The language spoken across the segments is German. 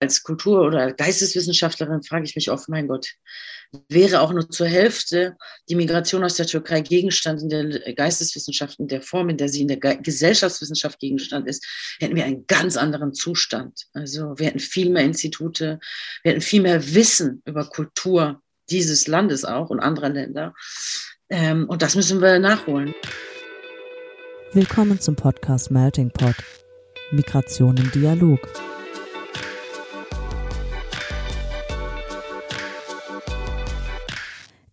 als Kultur- oder Geisteswissenschaftlerin frage ich mich oft, mein Gott, wäre auch nur zur Hälfte die Migration aus der Türkei Gegenstand in der Geisteswissenschaften, der Form, in der sie in der Gesellschaftswissenschaft Gegenstand ist, hätten wir einen ganz anderen Zustand. Also wir hätten viel mehr Institute, wir hätten viel mehr Wissen über Kultur dieses Landes auch und anderer Länder. Ähm, und das müssen wir nachholen. Willkommen zum Podcast Melting Pot. Migration im Dialog.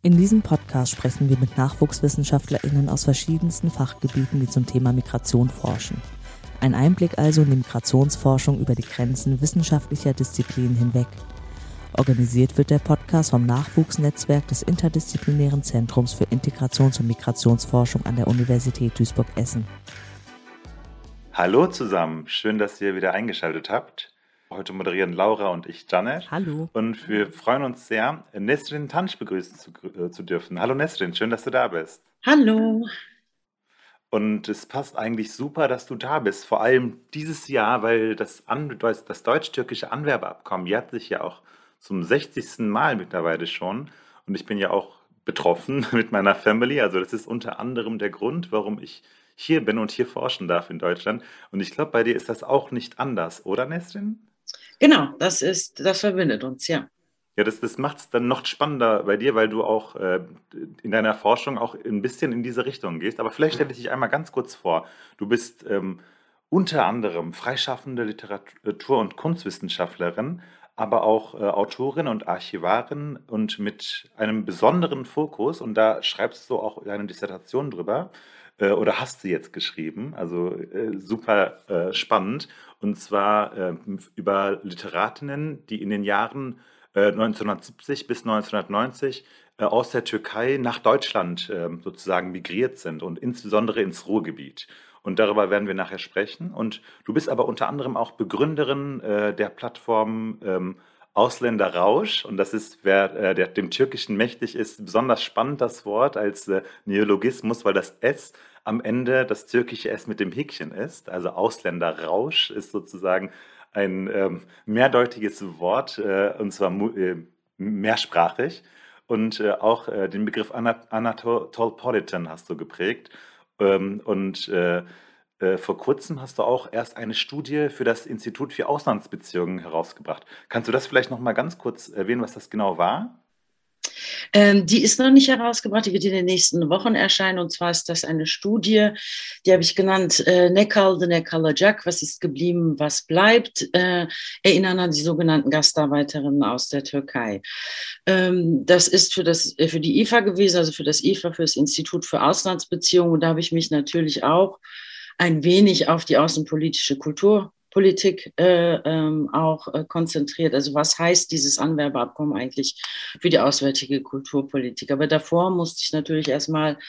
In diesem Podcast sprechen wir mit NachwuchswissenschaftlerInnen aus verschiedensten Fachgebieten, die zum Thema Migration forschen. Ein Einblick also in die Migrationsforschung über die Grenzen wissenschaftlicher Disziplinen hinweg. Organisiert wird der Podcast vom Nachwuchsnetzwerk des Interdisziplinären Zentrums für Integrations- und Migrationsforschung an der Universität Duisburg-Essen. Hallo zusammen, schön, dass ihr wieder eingeschaltet habt. Heute moderieren Laura und ich Janet. Hallo. Und wir freuen uns sehr, Nesrin Tansch begrüßen zu, äh, zu dürfen. Hallo Nesrin, schön, dass du da bist. Hallo. Und es passt eigentlich super, dass du da bist. Vor allem dieses Jahr, weil das, An das deutsch-türkische Anwerbeabkommen jährt sich ja auch zum 60. Mal mittlerweile schon. Und ich bin ja auch betroffen mit meiner Family. Also das ist unter anderem der Grund, warum ich hier bin und hier forschen darf in Deutschland. Und ich glaube, bei dir ist das auch nicht anders, oder Nesrin? Genau, das ist, das verbindet uns, ja. Ja, das, das macht es dann noch spannender bei dir, weil du auch äh, in deiner Forschung auch ein bisschen in diese Richtung gehst. Aber vielleicht stelle ich dich einmal ganz kurz vor. Du bist ähm, unter anderem freischaffende Literatur- und Kunstwissenschaftlerin, aber auch äh, Autorin und Archivarin und mit einem besonderen Fokus, und da schreibst du auch eine Dissertation drüber, äh, oder hast du jetzt geschrieben, also äh, super äh, spannend, und zwar äh, über Literatinnen, die in den Jahren 1970 äh, bis 1990 äh, aus der Türkei nach Deutschland ähm, sozusagen migriert sind und insbesondere ins Ruhrgebiet. Und darüber werden wir nachher sprechen. Und du bist aber unter anderem auch Begründerin der Plattform ähm, Ausländer Rausch, und das ist, wer äh, der, dem Türkischen mächtig ist, besonders spannend das Wort als äh, Neologismus, weil das S am Ende das türkische S mit dem Häkchen ist. Also Ausländerrausch ist sozusagen ein ähm, mehrdeutiges Wort, äh, und zwar äh, mehrsprachig. Und äh, auch äh, den Begriff Anatolpolitan hast du geprägt. Ähm, und äh, vor kurzem hast du auch erst eine Studie für das Institut für Auslandsbeziehungen herausgebracht. Kannst du das vielleicht noch mal ganz kurz erwähnen, was das genau war? Ähm, die ist noch nicht herausgebracht, die wird in den nächsten Wochen erscheinen. Und zwar ist das eine Studie, die habe ich genannt, äh, Nekal, the Jack, was ist geblieben, was bleibt, äh, erinnern an die sogenannten Gastarbeiterinnen aus der Türkei. Ähm, das ist für, das, äh, für die IFA gewesen, also für das IFA, für das Institut für Auslandsbeziehungen. Und da habe ich mich natürlich auch ein wenig auf die außenpolitische Kultur Politik äh, ähm, auch äh, konzentriert. Also was heißt dieses Anwerbeabkommen eigentlich für die auswärtige Kulturpolitik? Aber davor musste ich natürlich erstmal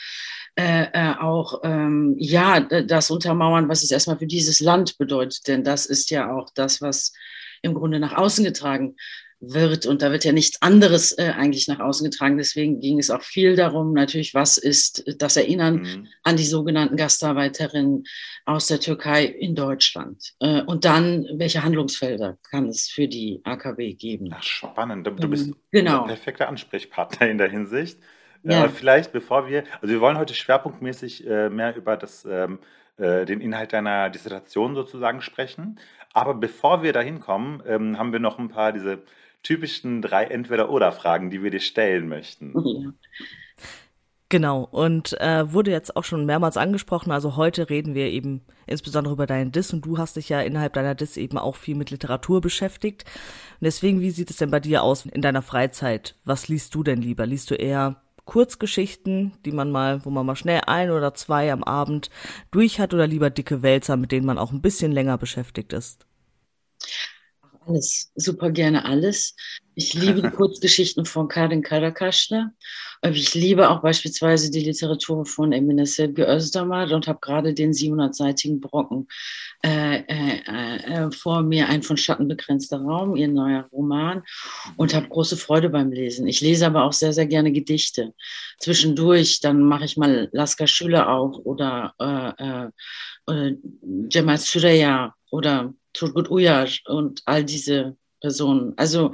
äh, äh, auch ähm, ja das untermauern, was es erstmal für dieses Land bedeutet. Denn das ist ja auch das, was im Grunde nach außen getragen wird. Und da wird ja nichts anderes äh, eigentlich nach außen getragen. Deswegen ging es auch viel darum, natürlich, was ist das Erinnern mhm. an die sogenannten Gastarbeiterinnen aus der Türkei in Deutschland. Äh, und dann, welche Handlungsfelder kann es für die AKW geben? Ach, spannend. Du bist genau. ein perfekter Ansprechpartner in der Hinsicht. Äh, ja. Äh, vielleicht, bevor wir, also wir wollen heute schwerpunktmäßig äh, mehr über das, ähm, äh, den Inhalt deiner Dissertation sozusagen sprechen. Aber bevor wir dahin kommen, ähm, haben wir noch ein paar diese typischen drei Entweder-Oder-Fragen, die wir dir stellen möchten. Ja. Genau, und äh, wurde jetzt auch schon mehrmals angesprochen. Also heute reden wir eben insbesondere über deinen Diss und du hast dich ja innerhalb deiner Diss eben auch viel mit Literatur beschäftigt. Und deswegen, wie sieht es denn bei dir aus in deiner Freizeit? Was liest du denn lieber? Liest du eher Kurzgeschichten, die man mal, wo man mal schnell ein oder zwei am Abend durch hat oder lieber dicke Wälzer, mit denen man auch ein bisschen länger beschäftigt ist? Alles, super gerne alles. Ich liebe die Kurzgeschichten von Karin Karakaschner. Ich liebe auch beispielsweise die Literatur von Emine Selgi Özdamar und habe gerade den 700-seitigen Brocken äh, äh, äh, vor mir, ein von Schatten begrenzter Raum, ihr neuer Roman, und habe große Freude beim Lesen. Ich lese aber auch sehr, sehr gerne Gedichte. Zwischendurch, dann mache ich mal Laska Schüler auch oder äh, äh, Cemal Süreya oder Turgut Uyar und all diese Personen. Also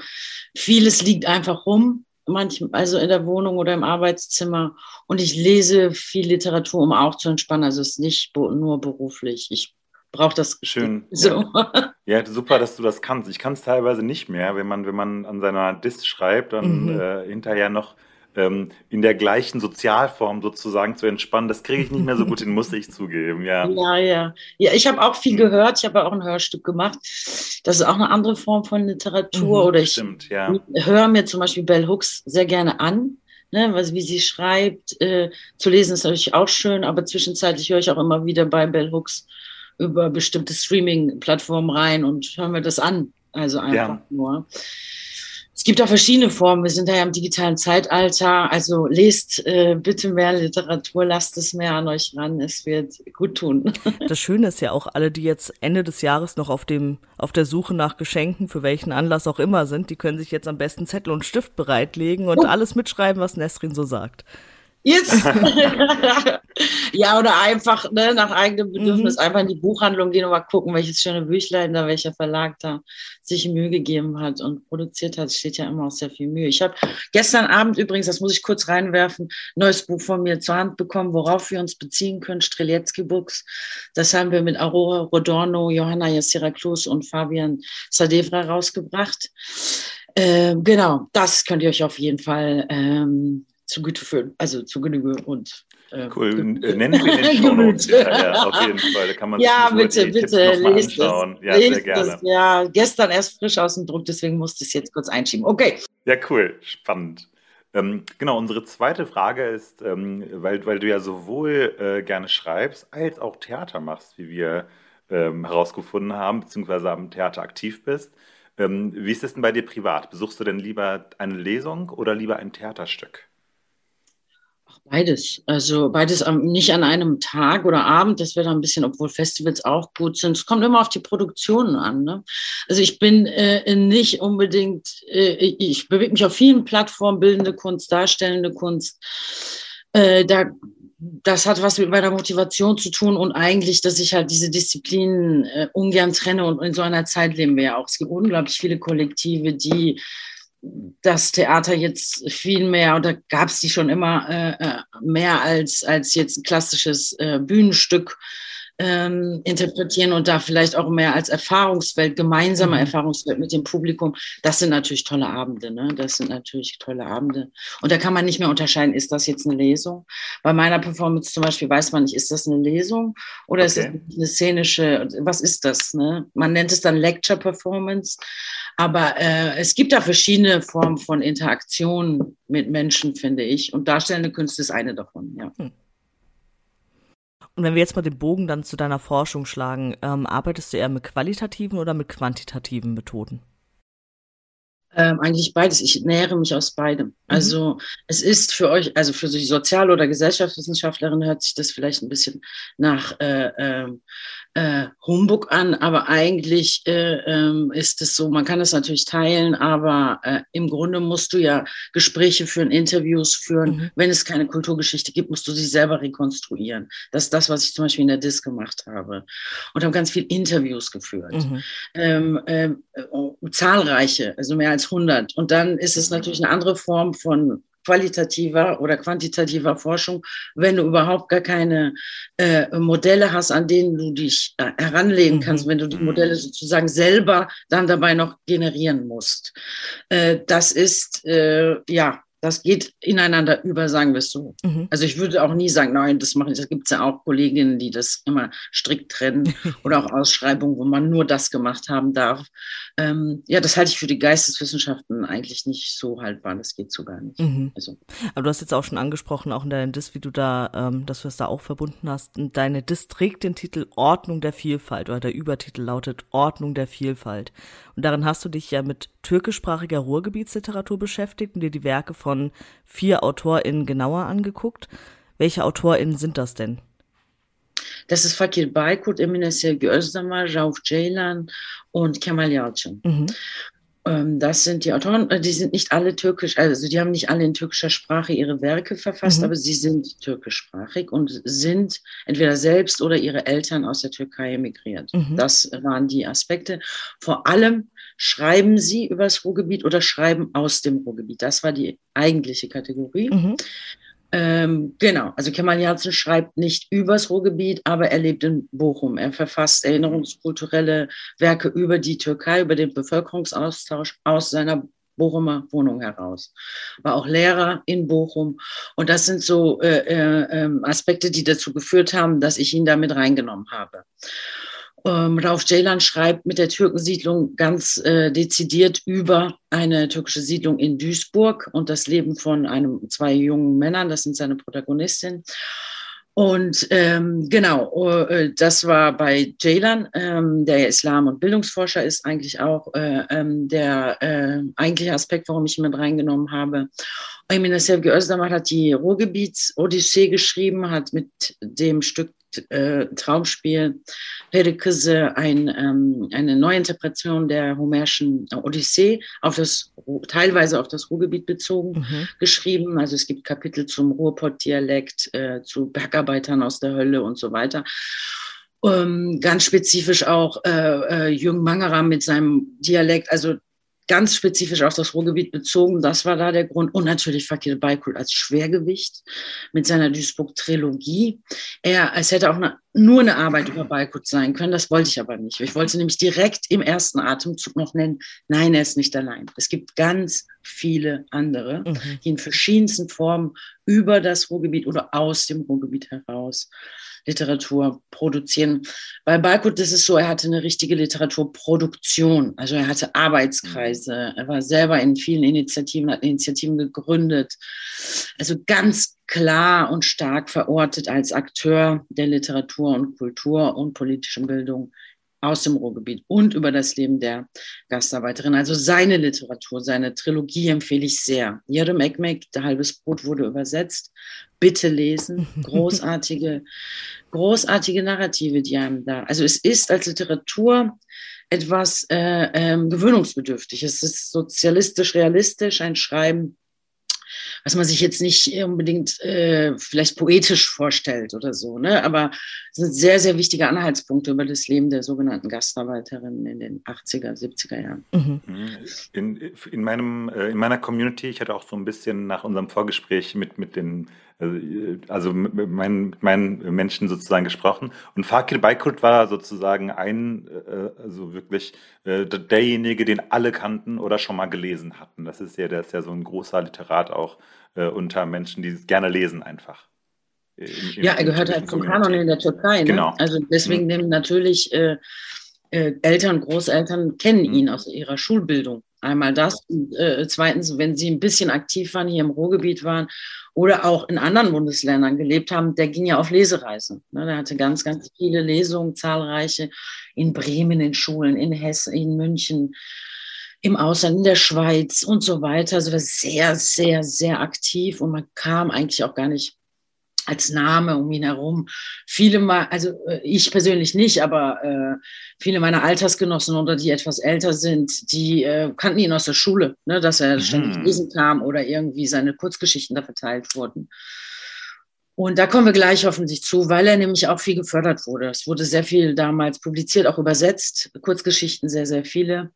vieles liegt einfach rum, manchmal, also in der Wohnung oder im Arbeitszimmer. Und ich lese viel Literatur, um auch zu entspannen. Also es ist nicht nur beruflich. Ich brauche das. Schön. So. Ja. ja. super, dass du das kannst. Ich kann es teilweise nicht mehr, wenn man, wenn man an seiner Dis schreibt, dann mhm. äh, hinterher noch ähm, in der gleichen Sozialform sozusagen zu entspannen, das kriege ich nicht mehr so gut hin, muss ich zugeben, ja. Ja, ja. Ja, ich habe auch viel mhm. gehört, ich habe auch ein Hörstück gemacht. Das ist auch eine andere Form von Literatur. Mhm, oder ich stimmt, ja. höre mir zum Beispiel Bell Hooks sehr gerne an. Ne, was, wie sie schreibt, äh, zu lesen ist natürlich auch schön, aber zwischenzeitlich höre ich auch immer wieder bei Bell Hooks über bestimmte Streaming-Plattformen rein und höre mir das an. Also einfach ja. nur. Es gibt auch verschiedene Formen. Wir sind ja im digitalen Zeitalter. Also lest äh, bitte mehr Literatur, lasst es mehr an euch ran. Es wird gut tun. Das Schöne ist ja auch, alle, die jetzt Ende des Jahres noch auf dem, auf der Suche nach Geschenken, für welchen Anlass auch immer sind, die können sich jetzt am besten Zettel und Stift bereitlegen und oh. alles mitschreiben, was Nestrin so sagt. Yes. ja, oder einfach ne, nach eigenem Bedürfnis mhm. einfach in die Buchhandlung gehen und mal gucken, welches schöne Büchlein da, welcher Verlag da sich Mühe gegeben hat und produziert hat. Es steht ja immer auch sehr viel Mühe. Ich habe gestern Abend übrigens, das muss ich kurz reinwerfen, neues Buch von mir zur Hand bekommen, worauf wir uns beziehen können, Strelitzky Books. Das haben wir mit Aurora Rodorno, Johanna Jassira-Klus und Fabian Sadevra rausgebracht. Äh, genau, das könnt ihr euch auf jeden Fall ähm, zu Güte führen, also zu Genüge und äh, cool. Nennen wir den Shownotes hinterher, auf jeden Fall. Da kann man ja, bitte, bitte, lest es. Ja, lest sehr gerne. Es. Ja, gestern erst frisch aus dem Druck, deswegen musste ich es jetzt kurz einschieben. Okay. Ja, cool, spannend. Ähm, genau, unsere zweite Frage ist, ähm, weil, weil du ja sowohl äh, gerne schreibst, als auch Theater machst, wie wir ähm, herausgefunden haben, beziehungsweise am Theater aktiv bist. Ähm, wie ist es denn bei dir privat? Besuchst du denn lieber eine Lesung oder lieber ein Theaterstück? Beides. Also beides am, nicht an einem Tag oder Abend. Das wäre dann ein bisschen, obwohl Festivals auch gut sind. Es kommt immer auf die Produktionen an. Ne? Also ich bin äh, nicht unbedingt, äh, ich bewege mich auf vielen Plattformen, bildende Kunst, darstellende Kunst. Äh, da, das hat was mit meiner Motivation zu tun und eigentlich, dass ich halt diese Disziplinen äh, ungern trenne und in so einer Zeit leben wir ja auch. Es gibt unglaublich viele Kollektive, die das Theater jetzt viel mehr, oder gab es die schon immer äh, äh, mehr als, als jetzt ein klassisches äh, Bühnenstück ähm, interpretieren und da vielleicht auch mehr als Erfahrungswelt, gemeinsame mhm. Erfahrungswelt mit dem Publikum. Das sind natürlich tolle Abende, ne? Das sind natürlich tolle Abende. Und da kann man nicht mehr unterscheiden, ist das jetzt eine Lesung? Bei meiner Performance zum Beispiel weiß man nicht, ist das eine Lesung oder okay. ist das eine szenische, was ist das? Ne? Man nennt es dann Lecture Performance. Aber äh, es gibt da verschiedene Formen von Interaktion mit Menschen, finde ich. Und darstellende Künste ist eine davon, ja. Hm. Und wenn wir jetzt mal den Bogen dann zu deiner Forschung schlagen, ähm, arbeitest du eher mit qualitativen oder mit quantitativen Methoden? Ähm, eigentlich beides. Ich nähere mich aus beidem. Mhm. Also es ist für euch, also für die Sozial- oder Gesellschaftswissenschaftlerin hört sich das vielleicht ein bisschen nach äh, äh, äh, Humbug an, aber eigentlich äh, ähm, ist es so, man kann es natürlich teilen, aber äh, im Grunde musst du ja Gespräche führen, Interviews führen. Mhm. Wenn es keine Kulturgeschichte gibt, musst du sie selber rekonstruieren. Das ist das, was ich zum Beispiel in der DIS gemacht habe. Und habe ganz viele Interviews geführt. Mhm. Ähm, ähm, äh, zahlreiche, also mehr als 100. Und dann ist es natürlich eine andere Form von qualitativer oder quantitativer Forschung, wenn du überhaupt gar keine äh, Modelle hast, an denen du dich äh, heranlegen kannst, mhm. wenn du die Modelle sozusagen selber dann dabei noch generieren musst. Äh, das ist äh, ja das geht ineinander über, sagen wir es so. Mhm. Also ich würde auch nie sagen, nein, das mache ich. Da gibt es ja auch Kolleginnen, die das immer strikt trennen oder auch Ausschreibungen, wo man nur das gemacht haben darf. Ähm, ja, das halte ich für die Geisteswissenschaften eigentlich nicht so haltbar. Das geht so gar nicht. Mhm. Also. Aber du hast jetzt auch schon angesprochen, auch in deinem Dis, wie du da, ähm, dass du es da auch verbunden hast. Deine Dis trägt den Titel Ordnung der Vielfalt oder der Übertitel lautet Ordnung der Vielfalt. Und darin hast du dich ja mit türkischsprachiger Ruhrgebietsliteratur beschäftigt und dir die Werke von vier AutorInnen genauer angeguckt. Welche AutorInnen sind das denn? Das ist Fakir Baykurt, Emine Sevgi Özdamar, Rauf Ceylan und Kemal Yalçın. Mhm. Ähm, das sind die Autoren, äh, die sind nicht alle türkisch, also die haben nicht alle in türkischer Sprache ihre Werke verfasst, mhm. aber sie sind türkischsprachig und sind entweder selbst oder ihre Eltern aus der Türkei emigriert. Mhm. Das waren die Aspekte. Vor allem schreiben sie über das Ruhrgebiet oder schreiben aus dem Ruhrgebiet. Das war die eigentliche Kategorie. Mhm. Ähm, genau, also Kemal Janssen schreibt nicht übers Ruhrgebiet, aber er lebt in Bochum. Er verfasst erinnerungskulturelle Werke über die Türkei, über den Bevölkerungsaustausch aus seiner Bochumer Wohnung heraus. War auch Lehrer in Bochum. Und das sind so äh, äh, ähm, Aspekte, die dazu geführt haben, dass ich ihn damit reingenommen habe. Ähm, Rauf Ceylan schreibt mit der Türkensiedlung ganz äh, dezidiert über eine türkische Siedlung in Duisburg und das Leben von einem, zwei jungen Männern, das sind seine Protagonistin. Und ähm, genau, äh, das war bei Ceylan, ähm, der Islam- und Bildungsforscher ist eigentlich auch äh, ähm, der äh, eigentliche Aspekt, warum ich ihn mit reingenommen habe. Emine Sevgi Özdemir hat die Ruhrgebiets-Odyssee geschrieben, hat mit dem Stück äh, Traumspiel Perikese ein, ähm, eine Neuinterpretation der homerischen Odyssee auf das, teilweise auf das Ruhrgebiet bezogen mhm. geschrieben. Also es gibt Kapitel zum Ruhrpott-Dialekt, äh, zu Bergarbeitern aus der Hölle und so weiter. Ähm, ganz spezifisch auch äh, äh, Jürgen Mangerer mit seinem Dialekt. Also ganz spezifisch auf das Ruhrgebiet bezogen. Das war da der Grund. Und natürlich Fakir Baykul als Schwergewicht mit seiner Duisburg-Trilogie. Er, es hätte auch eine, nur eine Arbeit über Baykut sein können. Das wollte ich aber nicht. Ich wollte nämlich direkt im ersten Atemzug noch nennen, nein, er ist nicht allein. Es gibt ganz viele andere, mhm. die in verschiedensten Formen über das Ruhrgebiet oder aus dem Ruhrgebiet heraus Literatur produzieren. Bei Balkut ist es so, er hatte eine richtige Literaturproduktion. Also er hatte Arbeitskreise. Er war selber in vielen Initiativen, hat Initiativen gegründet. Also ganz klar und stark verortet als Akteur der Literatur und Kultur und politischen Bildung aus dem Ruhrgebiet und über das Leben der Gastarbeiterin. Also seine Literatur, seine Trilogie empfehle ich sehr. Jerem Ekmek, Der halbes Brot wurde übersetzt. Bitte lesen. Großartige, großartige Narrative, die einem da. Also es ist als Literatur etwas äh, ähm, gewöhnungsbedürftig. Es ist sozialistisch, realistisch, ein Schreiben was man sich jetzt nicht unbedingt äh, vielleicht poetisch vorstellt oder so. Ne? Aber es sind sehr, sehr wichtige Anhaltspunkte über das Leben der sogenannten Gastarbeiterinnen in den 80er, 70er Jahren. Mhm. In, in, meinem, äh, in meiner Community, ich hatte auch so ein bisschen nach unserem Vorgespräch mit, mit den also mit meinen, meinen Menschen sozusagen gesprochen. Und Fakir Baykurt war sozusagen ein, äh, also wirklich derjenige, den alle kannten oder schon mal gelesen hatten. Das ist ja, der ist ja so ein großer Literat auch unter Menschen, die gerne lesen einfach. Im, im, ja, er gehört halt zum Kanon in der Türkei. Ne? Genau. Also deswegen mhm. nehmen natürlich äh, äh, Eltern, Großeltern kennen mhm. ihn aus ihrer Schulbildung. Einmal das. Und, äh, zweitens, wenn sie ein bisschen aktiv waren, hier im Ruhrgebiet waren oder auch in anderen Bundesländern gelebt haben, der ging ja auf Lesereise. Ne? Der hatte ganz, ganz viele Lesungen, zahlreiche in Bremen, in Schulen, in Hessen, in München, im Ausland, in der Schweiz und so weiter. Also war sehr, sehr, sehr aktiv und man kam eigentlich auch gar nicht als Name um ihn herum. Viele mal, also äh, ich persönlich nicht, aber äh, viele meiner Altersgenossen oder die etwas älter sind, die äh, kannten ihn aus der Schule, ne, dass er mhm. ständig lesen kam oder irgendwie seine Kurzgeschichten da verteilt wurden. Und da kommen wir gleich hoffentlich zu, weil er nämlich auch viel gefördert wurde. Es wurde sehr viel damals publiziert, auch übersetzt, Kurzgeschichten sehr, sehr viele.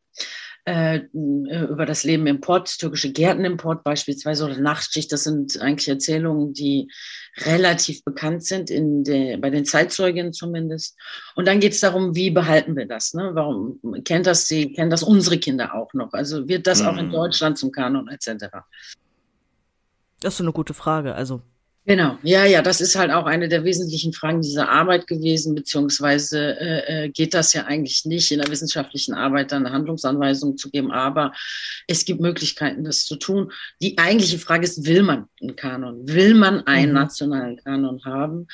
Äh, über das Leben im Pott, türkische Gärtenimport beispielsweise oder Nachtschicht, das sind eigentlich Erzählungen, die relativ bekannt sind, in der, bei den Zeitzeuginnen zumindest. Und dann geht es darum, wie behalten wir das? Ne? Warum kennt das sie, kennen das unsere Kinder auch noch? Also wird das mhm. auch in mhm. Deutschland zum Kanon etc.? Das ist eine gute Frage. Also Genau, ja, ja, das ist halt auch eine der wesentlichen Fragen dieser Arbeit gewesen, beziehungsweise äh, äh, geht das ja eigentlich nicht in der wissenschaftlichen Arbeit dann Handlungsanweisungen zu geben, aber es gibt Möglichkeiten, das zu tun. Die eigentliche Frage ist, will man einen Kanon? Will man einen mhm. nationalen Kanon haben?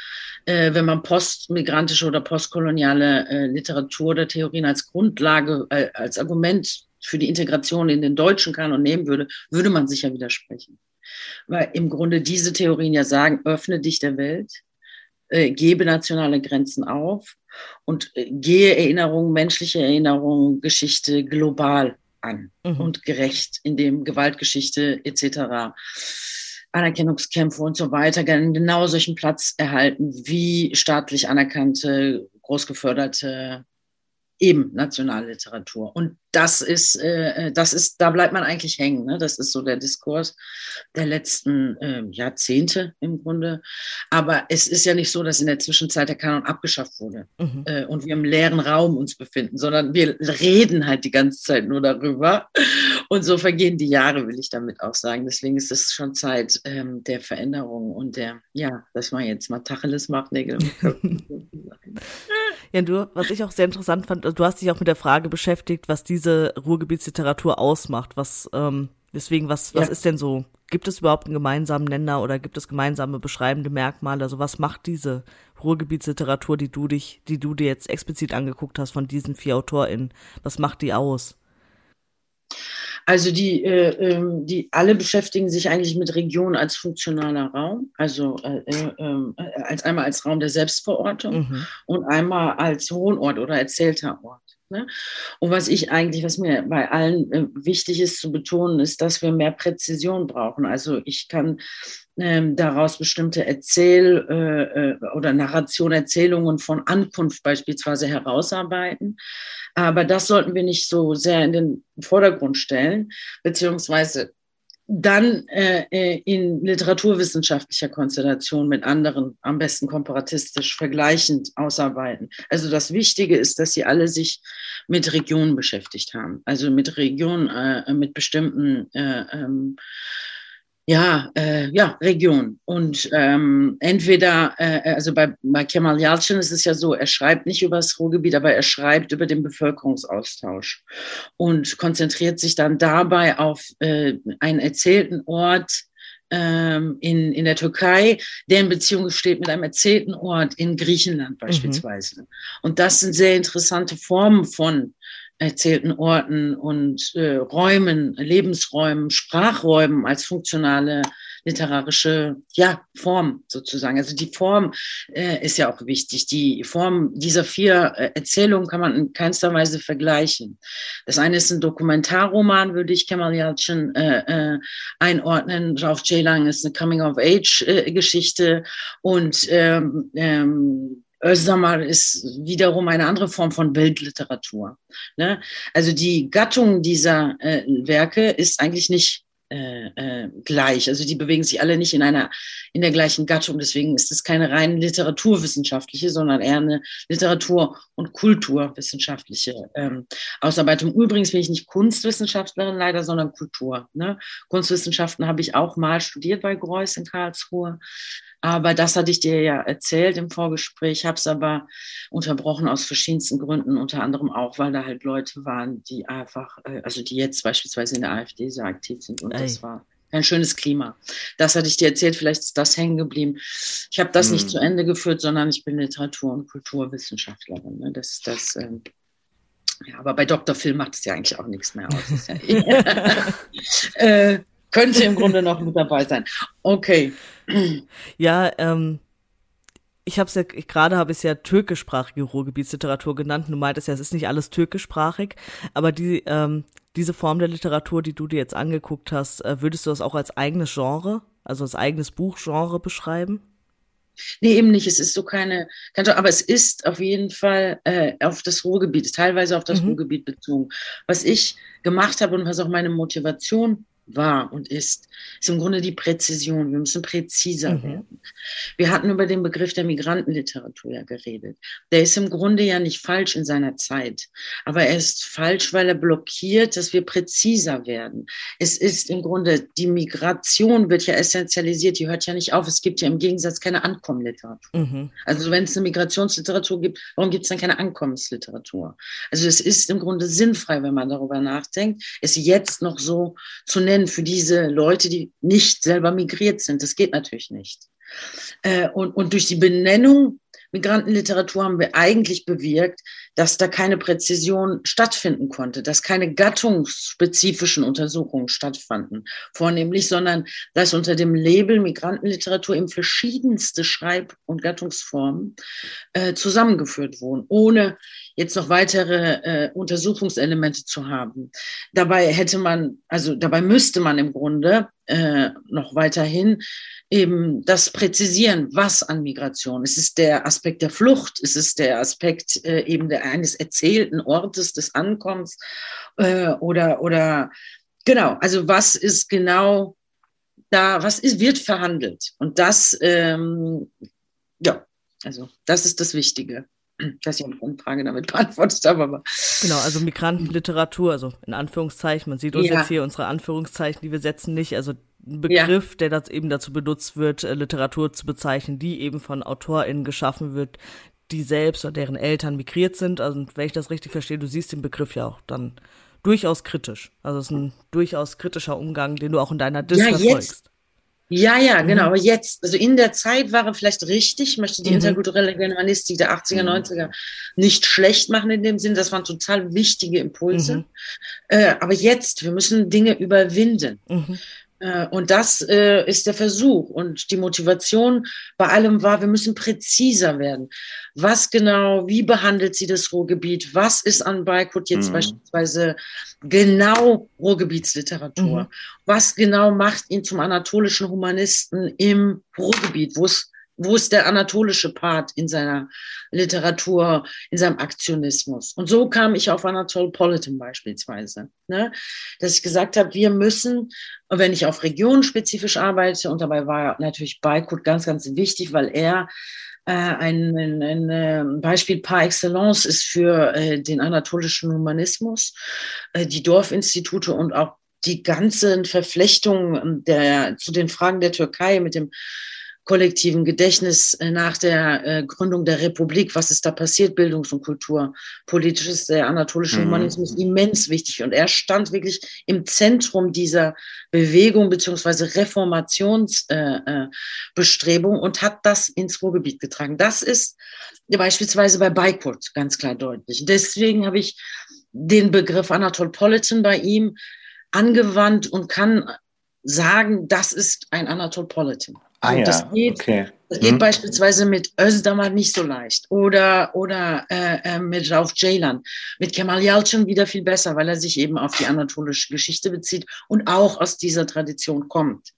Äh, wenn man postmigrantische oder postkoloniale äh, Literatur oder Theorien als Grundlage, äh, als Argument für die Integration in den deutschen Kanon nehmen würde, würde man sicher widersprechen weil im Grunde diese Theorien ja sagen, öffne dich der Welt, äh, gebe nationale Grenzen auf und äh, gehe Erinnerungen, menschliche Erinnerungen, Geschichte global an mhm. und gerecht, indem Gewaltgeschichte etc. Anerkennungskämpfe und so weiter genau solchen Platz erhalten wie staatlich anerkannte, großgeförderte eben Nationalliteratur. Und das ist, äh, das ist, da bleibt man eigentlich hängen. Ne? Das ist so der Diskurs der letzten äh, Jahrzehnte im Grunde. Aber es ist ja nicht so, dass in der Zwischenzeit der Kanon abgeschafft wurde mhm. äh, und wir im leeren Raum uns befinden, sondern wir reden halt die ganze Zeit nur darüber. Und so vergehen die Jahre, will ich damit auch sagen. Deswegen ist es schon Zeit ähm, der Veränderung und der, ja, dass man jetzt mal Tacheles macht, Nägel Ja, du, was ich auch sehr interessant fand, du hast dich auch mit der Frage beschäftigt, was diese Ruhrgebietsliteratur ausmacht. Was, ähm, deswegen, was, was ja. ist denn so? Gibt es überhaupt einen gemeinsamen Nenner oder gibt es gemeinsame beschreibende Merkmale? Also was macht diese Ruhrgebietsliteratur, die du dich, die du dir jetzt explizit angeguckt hast von diesen vier AutorInnen? Was macht die aus? Also die, äh, ähm, die alle beschäftigen sich eigentlich mit Region als funktionaler Raum, also äh, äh, ähm, äh, als einmal als Raum der Selbstverortung mhm. und einmal als Wohnort oder erzählter Ort. Ne? Und was ich eigentlich, was mir bei allen äh, wichtig ist zu betonen, ist, dass wir mehr Präzision brauchen. Also ich kann ähm, daraus bestimmte Erzähl- äh, äh, oder Narration, Erzählungen von Ankunft beispielsweise herausarbeiten. Aber das sollten wir nicht so sehr in den Vordergrund stellen, beziehungsweise dann äh, äh, in literaturwissenschaftlicher Konstellation mit anderen, am besten komparatistisch vergleichend ausarbeiten. Also das Wichtige ist, dass sie alle sich mit Regionen beschäftigt haben, also mit Regionen, äh, mit bestimmten äh, ähm, ja, äh, ja, Region. Und ähm, entweder, äh, also bei, bei Kemal Yalcin ist es ja so, er schreibt nicht über das Ruhrgebiet, aber er schreibt über den Bevölkerungsaustausch und konzentriert sich dann dabei auf äh, einen erzählten Ort ähm, in, in der Türkei, der in Beziehung steht mit einem erzählten Ort in Griechenland mhm. beispielsweise. Mhm. Und das sind sehr interessante Formen von erzählten Orten und äh, Räumen, Lebensräumen, Sprachräumen als funktionale literarische ja, Form sozusagen. Also die Form äh, ist ja auch wichtig. Die Form dieser vier äh, Erzählungen kann man in keinster Weise vergleichen. Das eine ist ein Dokumentarroman, würde ich Kemal Yalcin äh, äh, einordnen. Rauf Ceylan ist eine Coming-of-Age-Geschichte und ähm, ähm, Özdamar ist wiederum eine andere Form von Weltliteratur. Ne? Also die Gattung dieser äh, Werke ist eigentlich nicht äh, äh, gleich. Also die bewegen sich alle nicht in einer in der gleichen Gattung. Deswegen ist es keine rein literaturwissenschaftliche, sondern eher eine Literatur- und Kulturwissenschaftliche ähm, Ausarbeitung. Übrigens bin ich nicht Kunstwissenschaftlerin leider, sondern Kultur. Ne? Kunstwissenschaften habe ich auch mal studiert bei Greuß in Karlsruhe. Aber das hatte ich dir ja erzählt im Vorgespräch, habe es aber unterbrochen aus verschiedensten Gründen, unter anderem auch, weil da halt Leute waren, die einfach, äh, also die jetzt beispielsweise in der AfD sehr aktiv sind und Das war ein schönes Klima. Das hatte ich dir erzählt, vielleicht ist das hängen geblieben. Ich habe das hm. nicht zu Ende geführt, sondern ich bin Literatur- und Kulturwissenschaftlerin. Ne? Das, das, ähm, ja, aber bei Dr. Phil macht es ja eigentlich auch nichts mehr aus. Ja, äh, könnte im Grunde noch mit dabei sein. Okay. Ja, ähm, ich habe es ja gerade habe ich es ja türkischsprachige Ruhrgebietsliteratur genannt. Du meintest ja, es ist nicht alles türkischsprachig, aber die ähm, diese Form der Literatur, die du dir jetzt angeguckt hast, äh, würdest du das auch als eigenes Genre, also als eigenes Buchgenre beschreiben? Nee, eben nicht. Es ist so keine, keine aber es ist auf jeden Fall äh, auf das Ruhrgebiet, teilweise auf das mhm. Ruhrgebiet bezogen. Was ich gemacht habe und was auch meine Motivation war und ist, ist im Grunde die Präzision. Wir müssen präziser mhm. werden. Wir hatten über den Begriff der Migrantenliteratur ja geredet. Der ist im Grunde ja nicht falsch in seiner Zeit, aber er ist falsch, weil er blockiert, dass wir präziser werden. Es ist im Grunde, die Migration wird ja essentialisiert, die hört ja nicht auf. Es gibt ja im Gegensatz keine Ankommenliteratur. Mhm. Also wenn es eine Migrationsliteratur gibt, warum gibt es dann keine Ankommensliteratur? Also es ist im Grunde sinnfrei, wenn man darüber nachdenkt, es jetzt noch so zu nennen, nennen für diese Leute, die nicht selber migriert sind. Das geht natürlich nicht. Äh, und, und durch die Benennung Migrantenliteratur haben wir eigentlich bewirkt, dass da keine Präzision stattfinden konnte, dass keine gattungsspezifischen Untersuchungen stattfanden, vornehmlich, sondern dass unter dem Label Migrantenliteratur eben verschiedenste Schreib- und Gattungsformen äh, zusammengeführt wurden, ohne jetzt noch weitere äh, Untersuchungselemente zu haben. Dabei hätte man, also dabei müsste man im Grunde äh, noch weiterhin eben das präzisieren, was an Migration. Es ist der Aspekt der Flucht, es ist der Aspekt äh, eben der eines erzählten Ortes des Ankommens äh, oder, oder genau, also was ist genau da, was ist, wird verhandelt? Und das, ähm, ja, also das ist das Wichtige dass ich eine Umfrage damit beantwortet habe. Aber genau, also Migrantenliteratur, also in Anführungszeichen, man sieht uns ja. jetzt hier unsere Anführungszeichen, die wir setzen nicht, also ein Begriff, ja. der das eben dazu benutzt wird, äh, Literatur zu bezeichnen, die eben von AutorInnen geschaffen wird, die selbst oder deren Eltern migriert sind. Also wenn ich das richtig verstehe, du siehst den Begriff ja auch dann durchaus kritisch. Also es ist ein durchaus kritischer Umgang, den du auch in deiner Dis ja, verfolgst. Ja, ja, mhm. genau. Aber jetzt, also in der Zeit war er vielleicht richtig, ich möchte die mhm. interkulturelle Germanistik der 80er, mhm. 90er nicht schlecht machen in dem Sinn. Das waren total wichtige Impulse. Mhm. Äh, aber jetzt, wir müssen Dinge überwinden. Äh, und das äh, ist der Versuch. Und die Motivation bei allem war, wir müssen präziser werden. Was genau, wie behandelt sie das Ruhrgebiet? Was ist an Beikut jetzt mhm. beispielsweise genau Ruhrgebietsliteratur? Mhm. Was genau macht ihn zum anatolischen Humanisten im Ruhrgebiet, wo es wo ist der anatolische Part in seiner Literatur, in seinem Aktionismus? Und so kam ich auf Anatole Politan beispielsweise, ne? dass ich gesagt habe, wir müssen, wenn ich auf regionspezifisch arbeite, und dabei war natürlich Beikut ganz, ganz wichtig, weil er äh, ein, ein, ein, ähm, Beispiel par excellence ist für äh, den anatolischen Humanismus, äh, die Dorfinstitute und auch die ganzen Verflechtungen der, zu den Fragen der Türkei mit dem kollektiven Gedächtnis äh, nach der äh, Gründung der Republik, was ist da passiert, Bildungs- und Kulturpolitisch ist der anatolische mhm. Humanismus immens wichtig. Und er stand wirklich im Zentrum dieser Bewegung beziehungsweise Reformationsbestrebung äh, und hat das ins Ruhrgebiet getragen. Das ist beispielsweise bei Beikurt ganz klar deutlich. Deswegen habe ich den Begriff Anatolpolitan bei ihm angewandt und kann sagen, das ist ein Anatolpolitan. Ah, ja. das geht, okay. das geht hm. beispielsweise mit Özdamar nicht so leicht oder, oder äh, äh, mit Rauf Ceylan. Mit Kemal Yalcin wieder viel besser, weil er sich eben auf die anatolische Geschichte bezieht und auch aus dieser Tradition kommt.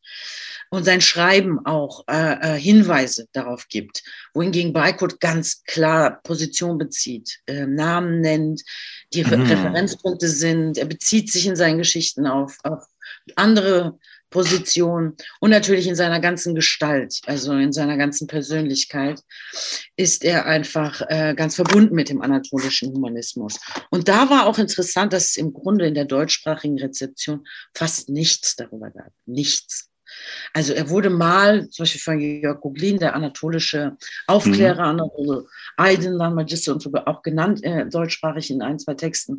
Und sein Schreiben auch äh, äh, Hinweise darauf gibt, wohingegen Beikut ganz klar Position bezieht, äh, Namen nennt, die mhm. Referenzpunkte sind, er bezieht sich in seinen Geschichten auf, auf andere Position und natürlich in seiner ganzen Gestalt, also in seiner ganzen Persönlichkeit, ist er einfach äh, ganz verbunden mit dem anatolischen Humanismus. Und da war auch interessant, dass es im Grunde in der deutschsprachigen Rezeption fast nichts darüber gab. Nichts. Also er wurde mal, zum Beispiel von Jörg Guglin, der anatolische Aufklärer, mhm. Anatole Eidenland, Magister und sogar auch genannt, äh, deutschsprachig in ein, zwei Texten.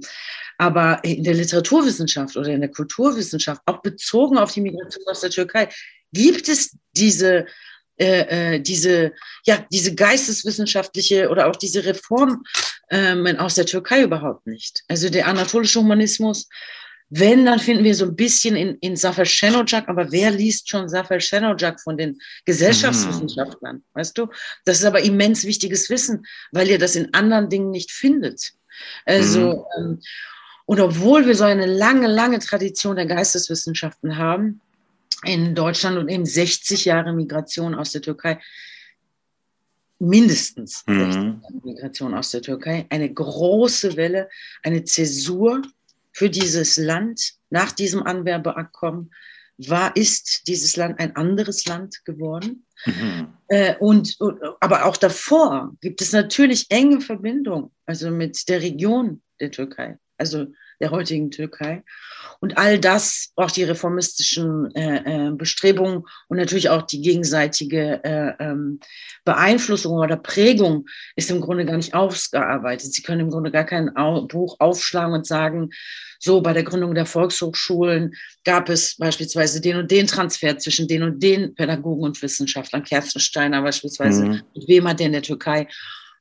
Aber in der Literaturwissenschaft oder in der Kulturwissenschaft, auch bezogen auf die Migration aus der Türkei, gibt es diese äh, äh diese, ja, diese geisteswissenschaftliche oder auch diese Reform ähm, aus der Türkei überhaupt nicht. Also der anatolische Humanismus wenn, dann finden wir so ein bisschen in, in Safar Shenojak, aber wer liest schon Safar Shenojak von den Gesellschaftswissenschaftlern, mhm. weißt du? Das ist aber immens wichtiges Wissen, weil ihr das in anderen Dingen nicht findet. Also, mhm. ähm, und obwohl wir so eine lange, lange Tradition der Geisteswissenschaften haben, in Deutschland und eben 60 Jahre Migration aus der Türkei, mindestens mhm. 60 Jahre Migration aus der Türkei, eine große Welle, eine Zäsur für dieses Land nach diesem Anwerbeabkommen war, ist dieses Land ein anderes Land geworden. Mhm. Äh, und, aber auch davor gibt es natürlich enge Verbindungen, also mit der Region der Türkei, also der heutigen Türkei. Und all das, auch die reformistischen äh, äh, Bestrebungen und natürlich auch die gegenseitige äh, ähm, Beeinflussung oder Prägung ist im Grunde gar nicht ausgearbeitet. Sie können im Grunde gar kein Buch aufschlagen und sagen, so bei der Gründung der Volkshochschulen gab es beispielsweise den und den Transfer zwischen den und den Pädagogen und Wissenschaftlern. Kerzensteiner beispielsweise, mhm. mit wem hat der in der Türkei?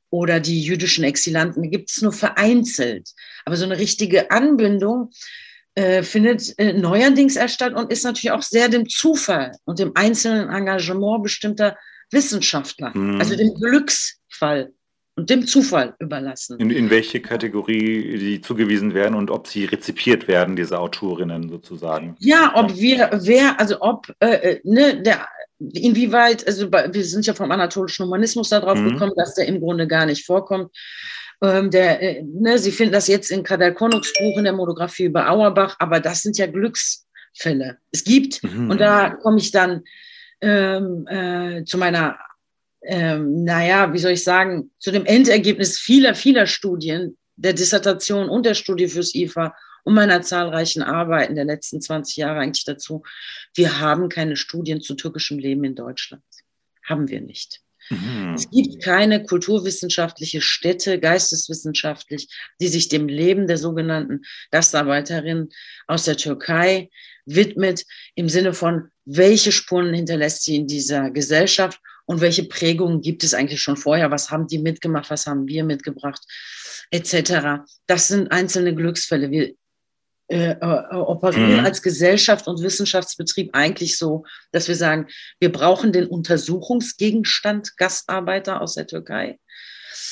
Oder die jüdischen Exilanten, gibt es nur vereinzelt. Aber so eine richtige Anbindung äh, findet äh, neuerdings erst statt und ist natürlich auch sehr dem Zufall und dem einzelnen Engagement bestimmter Wissenschaftler, mhm. also dem Glücksfall und dem Zufall überlassen. In, in welche Kategorie die zugewiesen werden und ob sie rezipiert werden, diese Autorinnen sozusagen. Ja, ob wir, wer, also ob äh, äh ne, der inwieweit, also wir sind ja vom anatolischen Humanismus darauf mhm. gekommen, dass der im Grunde gar nicht vorkommt. Ähm, der, äh, ne, Sie finden das jetzt in Kadel Konuks Buch in der Monographie über Auerbach, aber das sind ja Glücksfälle. Es gibt, mhm. und da komme ich dann ähm, äh, zu meiner, ähm, naja, wie soll ich sagen, zu dem Endergebnis vieler, vieler Studien, der Dissertation und der Studie fürs IFA und meiner zahlreichen Arbeiten der letzten 20 Jahre eigentlich dazu, wir haben keine Studien zu türkischem Leben in Deutschland. Haben wir nicht. Mhm. Es gibt keine kulturwissenschaftliche Stätte, geisteswissenschaftlich, die sich dem Leben der sogenannten Gastarbeiterin aus der Türkei widmet, im Sinne von, welche Spuren hinterlässt sie in dieser Gesellschaft und welche Prägungen gibt es eigentlich schon vorher, was haben die mitgemacht, was haben wir mitgebracht, etc. Das sind einzelne Glücksfälle. Wir äh, äh, operieren mhm. als Gesellschaft und Wissenschaftsbetrieb eigentlich so, dass wir sagen, wir brauchen den Untersuchungsgegenstand Gastarbeiter aus der Türkei.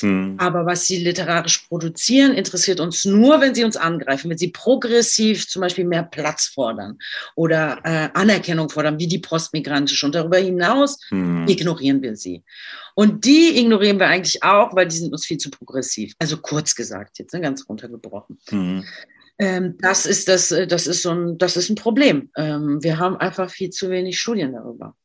Mhm. Aber was sie literarisch produzieren, interessiert uns nur, wenn sie uns angreifen, wenn sie progressiv zum Beispiel mehr Platz fordern oder äh, Anerkennung fordern, wie die postmigrantische. Und darüber hinaus mhm. ignorieren wir sie. Und die ignorieren wir eigentlich auch, weil die sind uns viel zu progressiv. Also kurz gesagt, jetzt ne, ganz runtergebrochen. Mhm. Ähm, das ist das, äh, das ist so ein, das ist ein Problem. Ähm, wir haben einfach viel zu wenig Studien darüber.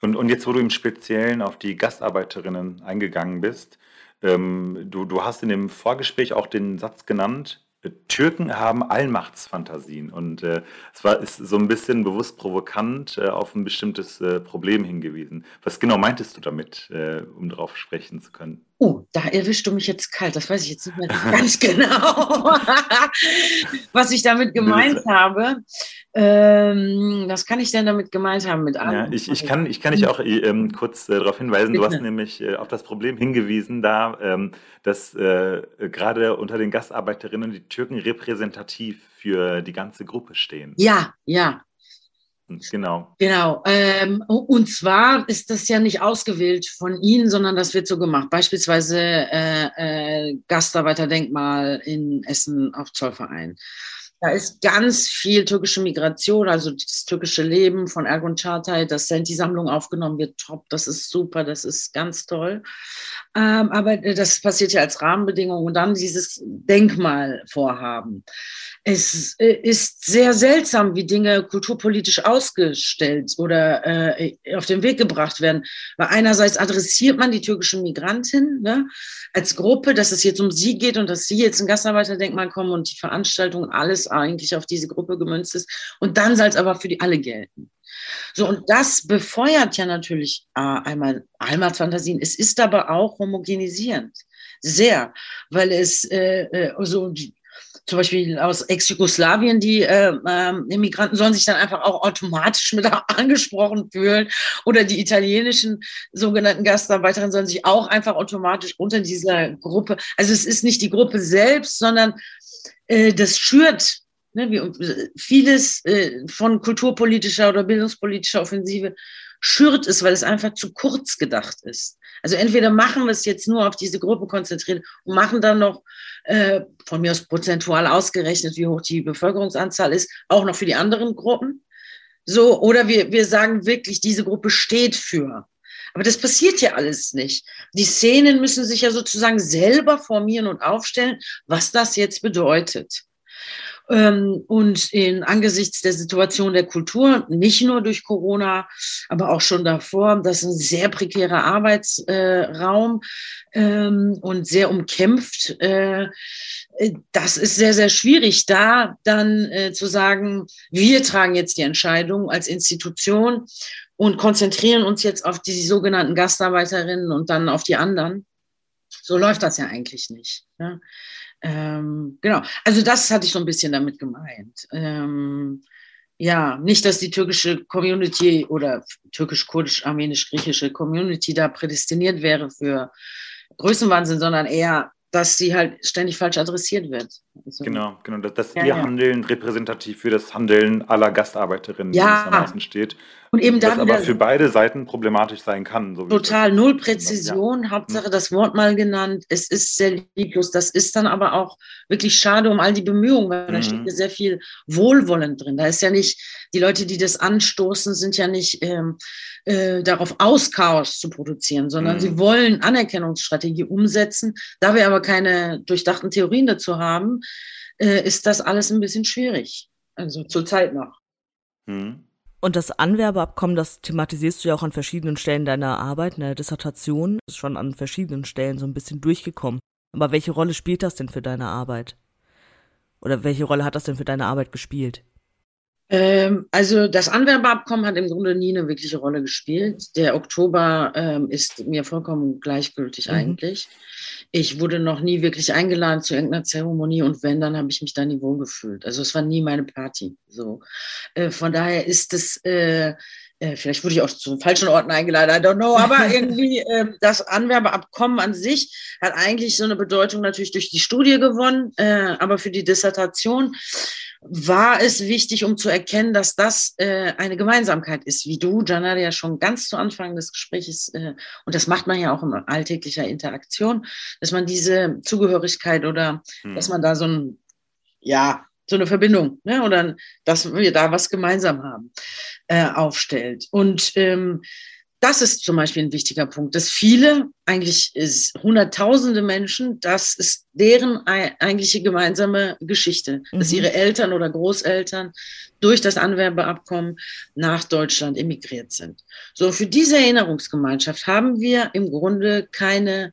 Und, und jetzt, wo du im Speziellen auf die Gastarbeiterinnen eingegangen bist, ähm, du, du hast in dem Vorgespräch auch den Satz genannt, Türken haben Allmachtsfantasien und äh, es war ist so ein bisschen bewusst provokant äh, auf ein bestimmtes äh, Problem hingewiesen. Was genau meintest du damit, äh, um darauf sprechen zu können? Oh, da erwischst du mich jetzt kalt. Das weiß ich jetzt nicht mehr ganz genau, was ich damit gemeint habe. Ähm, was kann ich denn damit gemeint haben mit Ja, ich, ich, kann, ich kann dich auch ähm, kurz äh, darauf hinweisen. Bitte. Du hast nämlich äh, auf das Problem hingewiesen, da, ähm, dass äh, gerade unter den Gastarbeiterinnen die Türken repräsentativ für die ganze Gruppe stehen. Ja, ja. Genau. Genau. Ähm, und zwar ist das ja nicht ausgewählt von Ihnen, sondern das wird so gemacht. Beispielsweise äh, äh, Gastarbeiterdenkmal in Essen auf Zollverein. Da ist ganz viel türkische Migration, also das türkische Leben von Ergun Çağatay, dass Senti-Sammlung aufgenommen wird, top, das ist super, das ist ganz toll. Ähm, aber das passiert ja als Rahmenbedingung und dann dieses Denkmalvorhaben. Es äh, ist sehr seltsam, wie Dinge kulturpolitisch ausgestellt oder äh, auf den Weg gebracht werden. Weil einerseits adressiert man die türkischen Migrantinnen ne, als Gruppe, dass es jetzt um sie geht und dass sie jetzt ein Gastarbeiterdenkmal kommen und die Veranstaltung alles eigentlich auf diese Gruppe gemünzt ist. Und dann soll es aber für die alle gelten. So, und das befeuert ja natürlich äh, einmal Heimatfantasien. Es ist aber auch homogenisierend. Sehr, weil es äh, äh, so die, zum Beispiel aus Ex-Jugoslawien, die äh, äh, Immigranten sollen sich dann einfach auch automatisch mit angesprochen fühlen. Oder die italienischen sogenannten Gastarbeiterinnen sollen sich auch einfach automatisch unter dieser Gruppe. Also es ist nicht die Gruppe selbst, sondern äh, das schürt ne, wie, vieles äh, von kulturpolitischer oder bildungspolitischer Offensive schürt es, weil es einfach zu kurz gedacht ist. Also entweder machen wir es jetzt nur auf diese Gruppe konzentriert und machen dann noch äh, von mir aus prozentual ausgerechnet, wie hoch die Bevölkerungsanzahl ist, auch noch für die anderen Gruppen. So, oder wir, wir sagen wirklich, diese Gruppe steht für. Aber das passiert ja alles nicht. Die Szenen müssen sich ja sozusagen selber formieren und aufstellen, was das jetzt bedeutet. Ähm, und in, angesichts der Situation der Kultur, nicht nur durch Corona, aber auch schon davor, das ist ein sehr prekärer Arbeitsraum ähm, und sehr umkämpft. Äh, das ist sehr, sehr schwierig, da dann äh, zu sagen, wir tragen jetzt die Entscheidung als Institution und konzentrieren uns jetzt auf die sogenannten Gastarbeiterinnen und dann auf die anderen. So läuft das ja eigentlich nicht. Ja. Ähm, genau, also das hatte ich so ein bisschen damit gemeint. Ähm, ja, nicht, dass die türkische Community oder türkisch-kurdisch-armenisch-griechische Community da prädestiniert wäre für Größenwahnsinn, sondern eher, dass sie halt ständig falsch adressiert wird. Also, genau, genau, dass, dass ja, ihr ja. Handeln repräsentativ für das Handeln aller Gastarbeiterinnen ja. steht. Und eben da aber für beide Seiten problematisch sein kann. So total, null Präzision, ja. Hauptsache hm. das Wort mal genannt. Es ist sehr lieblos. Das ist dann aber auch wirklich schade um all die Bemühungen, weil mhm. da steht ja sehr viel Wohlwollen drin. Da ist ja nicht, die Leute, die das anstoßen, sind ja nicht ähm, äh, darauf aus, Chaos zu produzieren, sondern mhm. sie wollen Anerkennungsstrategie umsetzen. Da wir aber keine durchdachten Theorien dazu haben, äh, ist das alles ein bisschen schwierig. Also zurzeit noch. Mhm. Und das Anwerbeabkommen, das thematisierst du ja auch an verschiedenen Stellen deiner Arbeit, in der Dissertation, ist schon an verschiedenen Stellen so ein bisschen durchgekommen. Aber welche Rolle spielt das denn für deine Arbeit? Oder welche Rolle hat das denn für deine Arbeit gespielt? Ähm, also das Anwerbeabkommen hat im Grunde nie eine wirkliche Rolle gespielt. Der Oktober ähm, ist mir vollkommen gleichgültig mhm. eigentlich. Ich wurde noch nie wirklich eingeladen zu irgendeiner Zeremonie und wenn, dann habe ich mich da nie wohl gefühlt. Also es war nie meine Party. So. Äh, von daher ist es äh, äh, vielleicht wurde ich auch zu falschen Orten eingeladen, I don't know, aber irgendwie äh, das Anwerbeabkommen an sich hat eigentlich so eine Bedeutung natürlich durch die Studie gewonnen, äh, aber für die Dissertation war es wichtig, um zu erkennen, dass das äh, eine Gemeinsamkeit ist, wie du, Janari, ja schon ganz zu Anfang des Gesprächs, äh, und das macht man ja auch in alltäglicher Interaktion, dass man diese Zugehörigkeit oder hm. dass man da so ein, ja, so eine Verbindung, ne? oder dass wir da was gemeinsam haben, äh, aufstellt. Und ähm, das ist zum Beispiel ein wichtiger Punkt, dass viele, eigentlich ist hunderttausende Menschen, das ist deren eigentliche gemeinsame Geschichte, mhm. dass ihre Eltern oder Großeltern durch das Anwerbeabkommen nach Deutschland emigriert sind. So, für diese Erinnerungsgemeinschaft haben wir im Grunde keine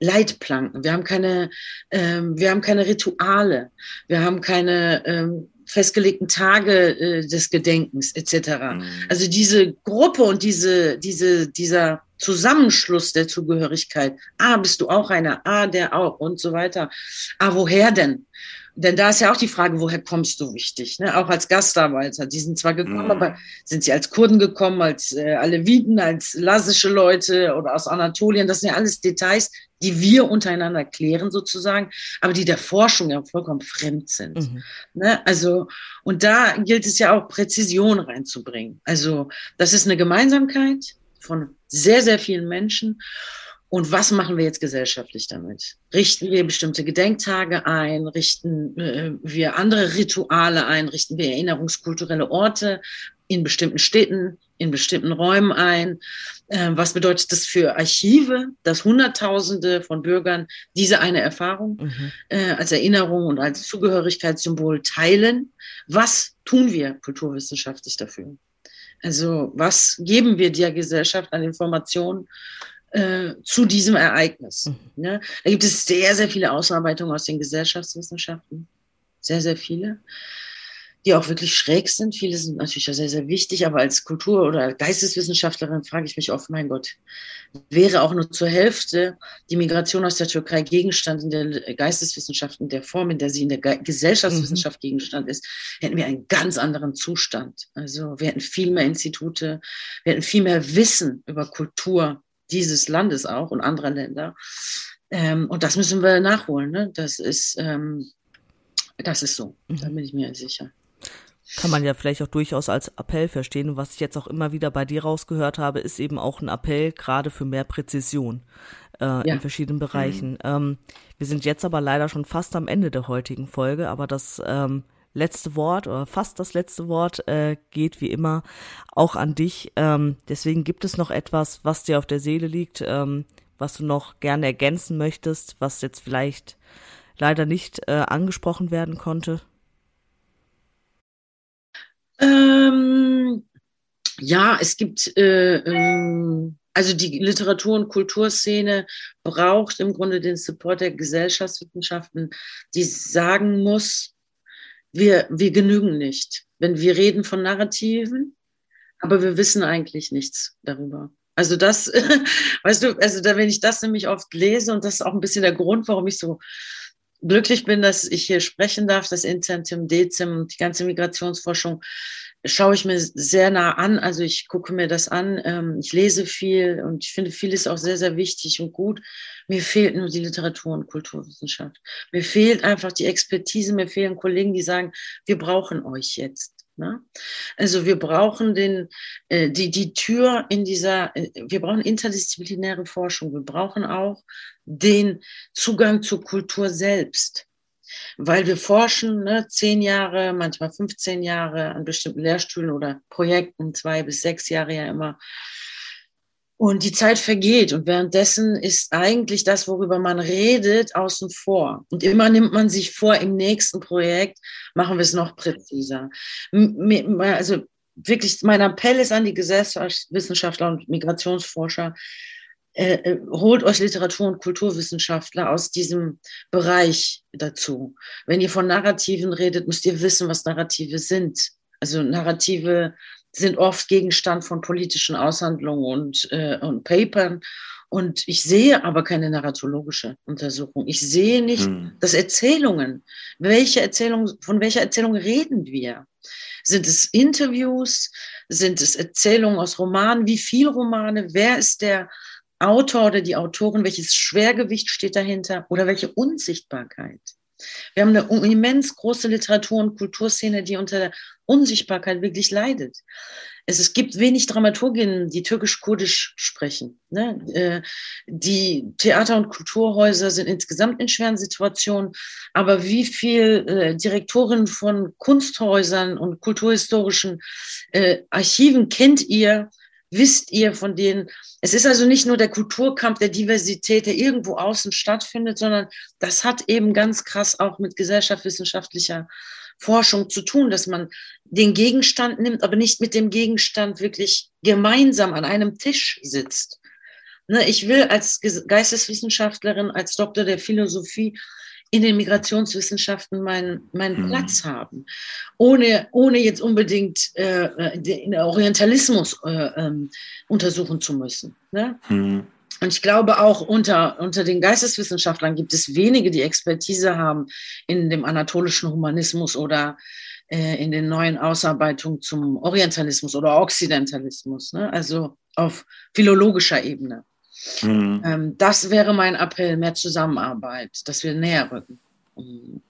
Leitplanken, wir haben keine, ähm, wir haben keine Rituale, wir haben keine ähm, festgelegten Tage äh, des Gedenkens etc. Mhm. Also diese Gruppe und diese, diese, dieser Zusammenschluss der Zugehörigkeit. Ah, bist du auch einer? Ah, der auch und so weiter. Ah, woher denn? Denn da ist ja auch die Frage, woher kommst du wichtig? Ne? Auch als Gastarbeiter. Die sind zwar gekommen, mhm. aber sind sie als Kurden gekommen, als äh, Aleviten, als lassische Leute oder aus Anatolien? Das sind ja alles Details, die wir untereinander klären sozusagen, aber die der Forschung ja vollkommen fremd sind. Mhm. Ne? Also, und da gilt es ja auch Präzision reinzubringen. Also, das ist eine Gemeinsamkeit von sehr, sehr vielen Menschen. Und was machen wir jetzt gesellschaftlich damit? Richten wir bestimmte Gedenktage ein? Richten äh, wir andere Rituale ein? Richten wir erinnerungskulturelle Orte in bestimmten Städten, in bestimmten Räumen ein? Äh, was bedeutet das für Archive, dass Hunderttausende von Bürgern diese eine Erfahrung mhm. äh, als Erinnerung und als Zugehörigkeitssymbol teilen? Was tun wir kulturwissenschaftlich dafür? Also was geben wir der Gesellschaft an Informationen äh, zu diesem Ereignis. Mhm. Ne? Da gibt es sehr, sehr viele Ausarbeitungen aus den Gesellschaftswissenschaften. Sehr, sehr viele. Die auch wirklich schräg sind. Viele sind natürlich sehr, sehr wichtig, aber als Kultur- oder Geisteswissenschaftlerin frage ich mich oft, mein Gott, wäre auch nur zur Hälfte die Migration aus der Türkei Gegenstand in der Geisteswissenschaften, der Form, in der sie in der Gesellschaftswissenschaft mhm. Gegenstand ist, hätten wir einen ganz anderen Zustand. Also wir hätten viel mehr Institute, wir hätten viel mehr Wissen über Kultur, dieses Landes auch und anderer Länder. Ähm, und das müssen wir nachholen. Ne? Das ist, ähm, das ist so. Mhm. Da bin ich mir sicher. Kann man ja vielleicht auch durchaus als Appell verstehen. Und was ich jetzt auch immer wieder bei dir rausgehört habe, ist eben auch ein Appell gerade für mehr Präzision äh, ja. in verschiedenen Bereichen. Mhm. Ähm, wir sind jetzt aber leider schon fast am Ende der heutigen Folge, aber das ähm, letzte Wort oder fast das letzte Wort äh, geht wie immer auch an dich. Ähm, deswegen gibt es noch etwas, was dir auf der Seele liegt, ähm, was du noch gerne ergänzen möchtest, was jetzt vielleicht leider nicht äh, angesprochen werden konnte? Ähm, ja, es gibt, äh, ähm, also die Literatur- und Kulturszene braucht im Grunde den Support der Gesellschaftswissenschaften, die sagen muss, wir, wir genügen nicht. Wenn wir reden von Narrativen, aber wir wissen eigentlich nichts darüber. Also das, weißt du, also da, wenn ich das nämlich oft lese und das ist auch ein bisschen der Grund, warum ich so glücklich bin, dass ich hier sprechen darf, das Incentive Dezim und die ganze Migrationsforschung schaue ich mir sehr nah an. Also ich gucke mir das an, ähm, ich lese viel und ich finde vieles auch sehr, sehr wichtig und gut. Mir fehlt nur die Literatur- und Kulturwissenschaft. Mir fehlt einfach die Expertise, mir fehlen Kollegen, die sagen, wir brauchen euch jetzt. Ne? Also wir brauchen den, äh, die, die Tür in dieser, äh, wir brauchen interdisziplinäre Forschung, wir brauchen auch den Zugang zur Kultur selbst. Weil wir forschen ne, zehn Jahre, manchmal 15 Jahre an bestimmten Lehrstühlen oder Projekten, zwei bis sechs Jahre ja immer. Und die Zeit vergeht und währenddessen ist eigentlich das, worüber man redet, außen vor. Und immer nimmt man sich vor, im nächsten Projekt machen wir es noch präziser. Also wirklich, mein Appell ist an die Gesellschaftswissenschaftler und Migrationsforscher, äh, äh, holt euch Literatur- und Kulturwissenschaftler aus diesem Bereich dazu. Wenn ihr von Narrativen redet, müsst ihr wissen, was Narrative sind. Also Narrative sind oft Gegenstand von politischen Aushandlungen und, äh, und Papern. Und ich sehe aber keine narratologische Untersuchung. Ich sehe nicht, hm. dass Erzählungen, welche Erzählung, von welcher Erzählung reden wir? Sind es Interviews? Sind es Erzählungen aus Romanen? Wie viele Romane? Wer ist der Autor oder die Autorin? Welches Schwergewicht steht dahinter? Oder welche Unsichtbarkeit? Wir haben eine immens große Literatur- und Kulturszene, die unter der Unsichtbarkeit wirklich leidet. Es, es gibt wenig Dramaturginnen, die türkisch-kurdisch sprechen. Ne? Äh, die Theater- und Kulturhäuser sind insgesamt in schweren Situationen. Aber wie viel äh, Direktorinnen von Kunsthäusern und kulturhistorischen äh, Archiven kennt ihr, wisst ihr von denen? Es ist also nicht nur der Kulturkampf der Diversität, der irgendwo außen stattfindet, sondern das hat eben ganz krass auch mit gesellschaftswissenschaftlicher Forschung zu tun, dass man den Gegenstand nimmt, aber nicht mit dem Gegenstand wirklich gemeinsam an einem Tisch sitzt. Ne, ich will als Geisteswissenschaftlerin, als Doktor der Philosophie in den Migrationswissenschaften meinen, meinen mhm. Platz haben, ohne, ohne jetzt unbedingt äh, den Orientalismus äh, ähm, untersuchen zu müssen. Ne? Mhm. Und ich glaube auch unter, unter den Geisteswissenschaftlern gibt es wenige, die Expertise haben in dem anatolischen Humanismus oder äh, in den neuen Ausarbeitungen zum Orientalismus oder Occidentalismus, ne? also auf philologischer Ebene. Mhm. Ähm, das wäre mein Appell, mehr Zusammenarbeit, dass wir näher rücken. Mhm.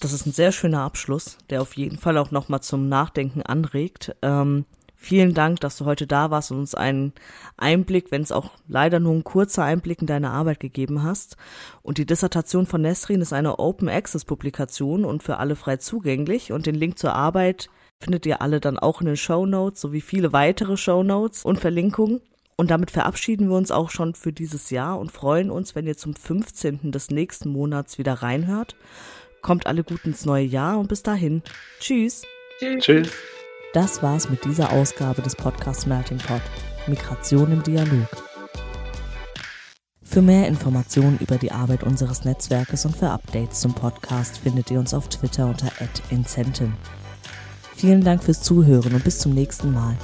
Das ist ein sehr schöner Abschluss, der auf jeden Fall auch nochmal zum Nachdenken anregt. Ähm, vielen Dank, dass du heute da warst und uns einen Einblick, wenn es auch leider nur ein kurzer Einblick in deine Arbeit gegeben hast. Und die Dissertation von Nesrin ist eine Open Access Publikation und für alle frei zugänglich. Und den Link zur Arbeit findet ihr alle dann auch in den Show Notes sowie viele weitere Show Notes und Verlinkungen. Und damit verabschieden wir uns auch schon für dieses Jahr und freuen uns, wenn ihr zum 15. des nächsten Monats wieder reinhört. Kommt alle gut ins neue Jahr und bis dahin. Tschüss. Tschüss. Das war's mit dieser Ausgabe des Podcasts Melting Pot. Migration im Dialog. Für mehr Informationen über die Arbeit unseres Netzwerkes und für Updates zum Podcast findet ihr uns auf Twitter unter @incentin. Vielen Dank fürs Zuhören und bis zum nächsten Mal.